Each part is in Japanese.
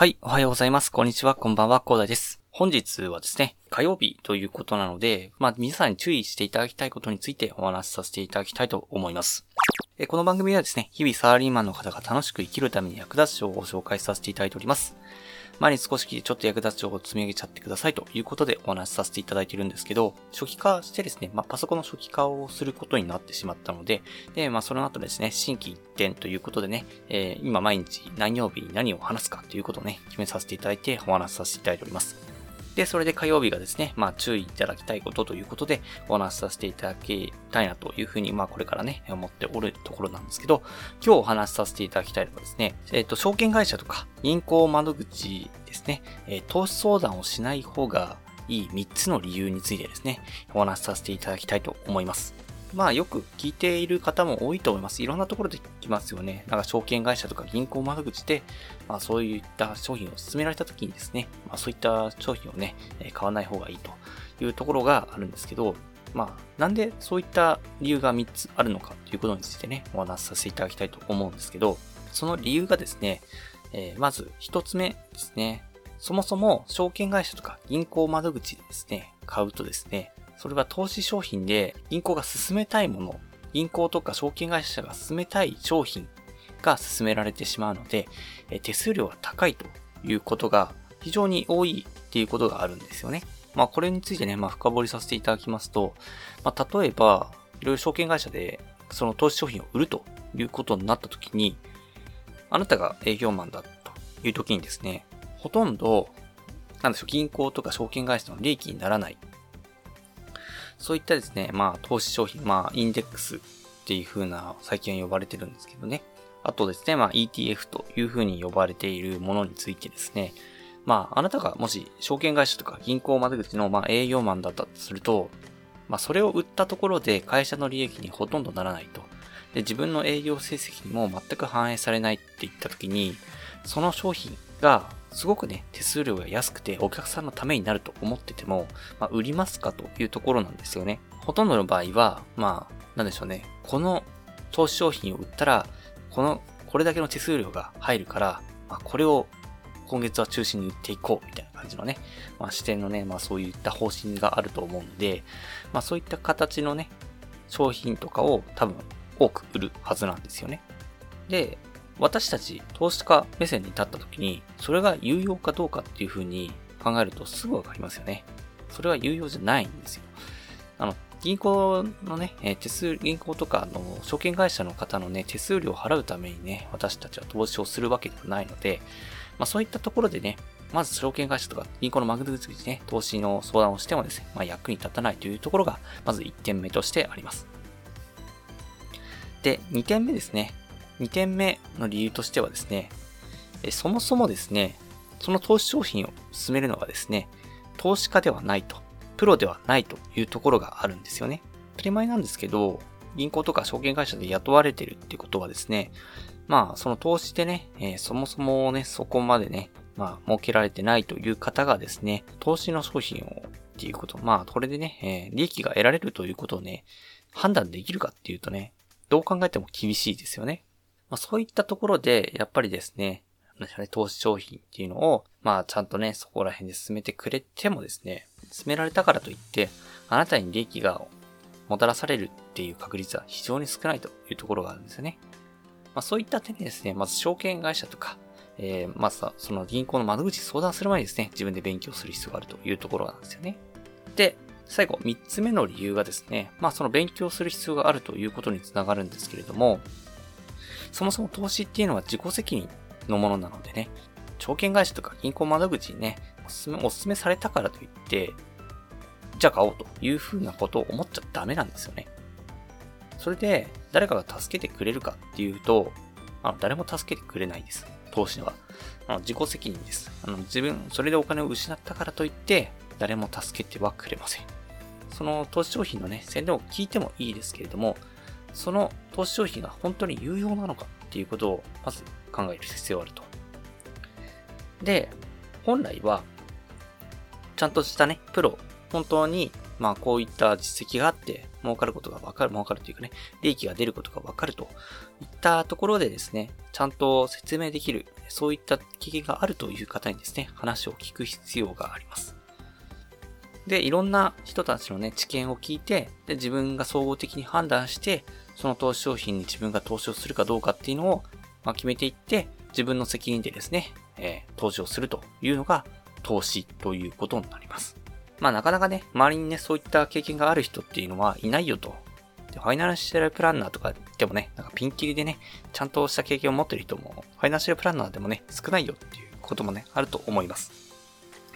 はい、おはようございます。こんにちは、こんばんは、コーダです。本日はですね、火曜日ということなので、まあ皆さんに注意していただきたいことについてお話しさせていただきたいと思います。えこの番組ではですね、日々サラリーマンの方が楽しく生きるために役立つ情報を紹介させていただいております。前に少しきちょっと役立つ情報を積み上げちゃってくださいということでお話しさせていただいているんですけど、初期化してですね、まあ、パソコンの初期化をすることになってしまったので、で、まあ、その後ですね、新規一点ということでね、えー、今毎日何曜日に何を話すかということをね、決めさせていただいてお話しさせていただいております。で、それで火曜日がですね、まあ注意いただきたいことということでお話しさせていただきたいなというふうに、まあこれからね、思っておるところなんですけど、今日お話しさせていただきたいのはですね、えっ、ー、と、証券会社とか銀行窓口ですね、えー、投資相談をしない方がいい3つの理由についてですね、お話しさせていただきたいと思います。まあよく聞いている方も多いと思います。いろんなところで聞きますよね。なんか証券会社とか銀行窓口で、まあそういった商品を勧められた時にですね、まあそういった商品をね、買わない方がいいというところがあるんですけど、まあなんでそういった理由が3つあるのかということについてね、お話しさせていただきたいと思うんですけど、その理由がですね、えー、まず1つ目ですね。そもそも証券会社とか銀行窓口でですね、買うとですね、それは投資商品で銀行が進めたいもの、銀行とか証券会社が進めたい商品が進められてしまうので、手数料が高いということが非常に多いっていうことがあるんですよね。まあこれについてね、まあ深掘りさせていただきますと、まあ例えば、いろいろ証券会社でその投資商品を売るということになった時に、あなたが営業マンだという時にですね、ほとんど、なんでしょう、銀行とか証券会社の利益にならないそういったですね、まあ、投資商品、まあ、インデックスっていう風な、最近は呼ばれてるんですけどね。あとですね、まあ、ETF という風に呼ばれているものについてですね、まあ、あなたがもし、証券会社とか銀行窓口の、まあ、営業マンだったとすると、まあ、それを売ったところで会社の利益にほとんどならないと。で、自分の営業成績にも全く反映されないって言った時に、その商品がすごくね、手数料が安くてお客さんのためになると思ってても、まあ、売りますかというところなんですよね。ほとんどの場合は、まあ、なんでしょうね。この投資商品を売ったら、この、これだけの手数料が入るから、まあ、これを今月は中心に売っていこうみたいな感じのね、まあ、視点のね、まあそういった方針があると思うので、まあそういった形のね、商品とかを多分多く売るはずなんですよね。で、私たち投資家目線に立った時に、それが有用かどうかっていうふうに考えるとすぐわかりますよね。それは有用じゃないんですよ。あの、銀行のね、手数、銀行とかの証券会社の方のね、手数料を払うためにね、私たちは投資をするわけではないので、まあそういったところでね、まず証券会社とか銀行のマグネ口にね、投資の相談をしてもですね、まあ役に立たないというところが、まず1点目としてあります。で、2点目ですね。2点目の理由としてはですね、そもそもですね、その投資商品を進めるのがですね、投資家ではないと、プロではないというところがあるんですよね。当たり前なんですけど、銀行とか証券会社で雇われてるっていうことはですね、まあ、その投資でね、えー、そもそもね、そこまでね、まあ、儲けられてないという方がですね、投資の商品をっていうこと、まあ、これでね、えー、利益が得られるということをね、判断できるかっていうとね、どう考えても厳しいですよね。まあ、そういったところで、やっぱりですね、投資商品っていうのを、まあちゃんとね、そこら辺で進めてくれてもですね、進められたからといって、あなたに利益がもたらされるっていう確率は非常に少ないというところがあるんですよね。まあそういった点でですね、まず証券会社とか、えー、まずその銀行の窓口相談する前にですね、自分で勉強する必要があるというところなんですよね。で、最後、三つ目の理由がですね、まあその勉強する必要があるということにつながるんですけれども、そもそも投資っていうのは自己責任のものなのでね、証券会社とか銀行窓口にね、おすすめ、おすすめされたからといって、じゃあ買おうというふうなことを思っちゃダメなんですよね。それで、誰かが助けてくれるかっていうと、あの誰も助けてくれないです。投資は。あの自己責任です。あの自分、それでお金を失ったからといって、誰も助けてはくれません。その投資商品のね、宣伝を聞いてもいいですけれども、その投資商品が本当に有用なのかっていうことをまず考える必要があると。で、本来は、ちゃんとしたね、プロ、本当に、まあこういった実績があって、儲かることがわかる、儲かるというかね、利益が出ることがわかるといったところでですね、ちゃんと説明できるそういった経験があるという方にですね、話を聞く必要があります。で、いろんな人たちのね、知見を聞いて、で、自分が総合的に判断して、その投資商品に自分が投資をするかどうかっていうのを、ま、決めていって、自分の責任でですね、えー、投資をするというのが投資ということになります。まあなかなかね、周りにね、そういった経験がある人っていうのはいないよと。でファイナンシャルプランナーとかでもね、なんかピンキリでね、ちゃんとした経験を持ってる人も、ファイナンシャルプランナーでもね、少ないよっていうこともね、あると思います。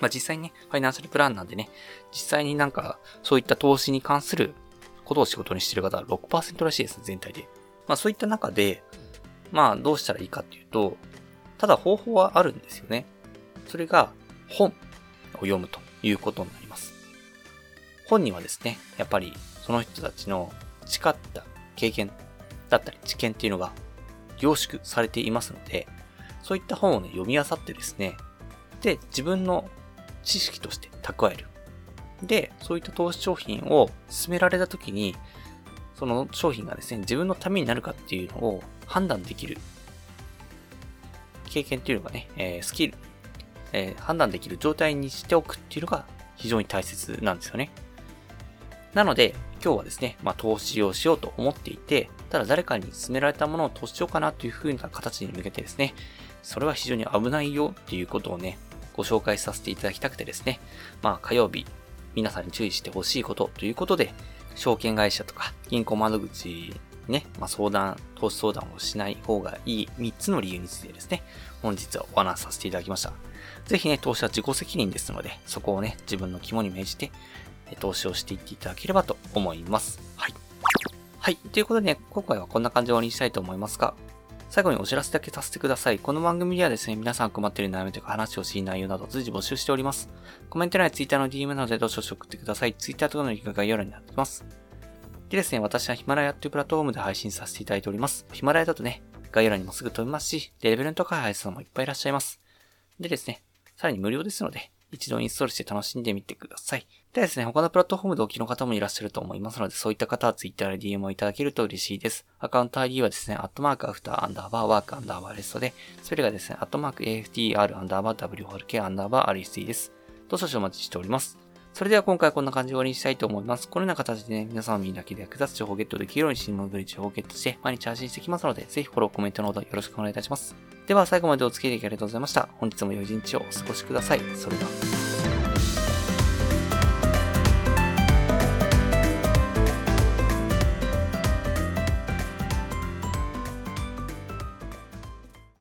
まあ実際にね、ファイナンシャルプランナーでね、実際になんかそういった投資に関することを仕事にしている方は6%らしいです、全体で。まあそういった中で、まあどうしたらいいかっていうと、ただ方法はあるんですよね。それが本を読むということになります。本にはですね、やっぱりその人たちの培った経験だったり知見っていうのが凝縮されていますので、そういった本をね、読み漁ってですね、で、自分の知識として蓄える。で、そういった投資商品を進められた時に、その商品がですね、自分のためになるかっていうのを判断できる経験っていうのがね、えー、スキル、えー、判断できる状態にしておくっていうのが非常に大切なんですよね。なので、今日はですね、まあ、投資をしようと思っていて、ただ誰かに勧められたものを投資しようかなという風な形に向けてですね、それは非常に危ないよっていうことをね、ご紹介させていただきたくてですね、まあ火曜日、皆さんに注意してほしいことということで、証券会社とか銀行窓口ね、まあ、相談、投資相談をしない方がいい3つの理由についてですね、本日はお話しさせていただきました。ぜひね、投資は自己責任ですので、そこをね、自分の肝に銘じて、投資をしていっていただければと思います。はい。はい。ということでね、今回はこんな感じで終わりにしたいと思いますが、最後にお知らせだけさせてください。この番組ではですね、皆さん困っている悩みとか話をしい内容など随時募集しております。コメント欄や Twitter の DM などでどしどし送ってください。Twitter とかのリンクが概要欄になっています。でですね、私はヒマラヤというプラットフォームで配信させていただいております。ヒマラヤだとね、概要欄にもすぐ飛びますし、レベルの高い配信もいっぱいいらっしゃいます。でですね、さらに無料ですので、一度インストールして楽しんでみてください。でですね、他のプラットフォームでお聞きの方もいらっしゃると思いますので、そういった方は Twitter で DM をいただけると嬉しいです。アカウント ID はですね、アットマーク after アンダーバーワークアンダーバー rest で、それがですね、アットマーク AFTR アンダーバー W ホル K アンダーバー RST です。どうぞお待ちしております。それでは今回こんな感じで終わりにしたいと思います。このような形でね、皆さんの身だけで役立つ情報をゲットできるように新聞ブリ情報をゲットして毎日配信していきますので、ぜひフォロー、コメントのほどよろしくお願いいたします。では最後までお付き合いありがとうございました。本日も良い一日をお過ごしください。それでは。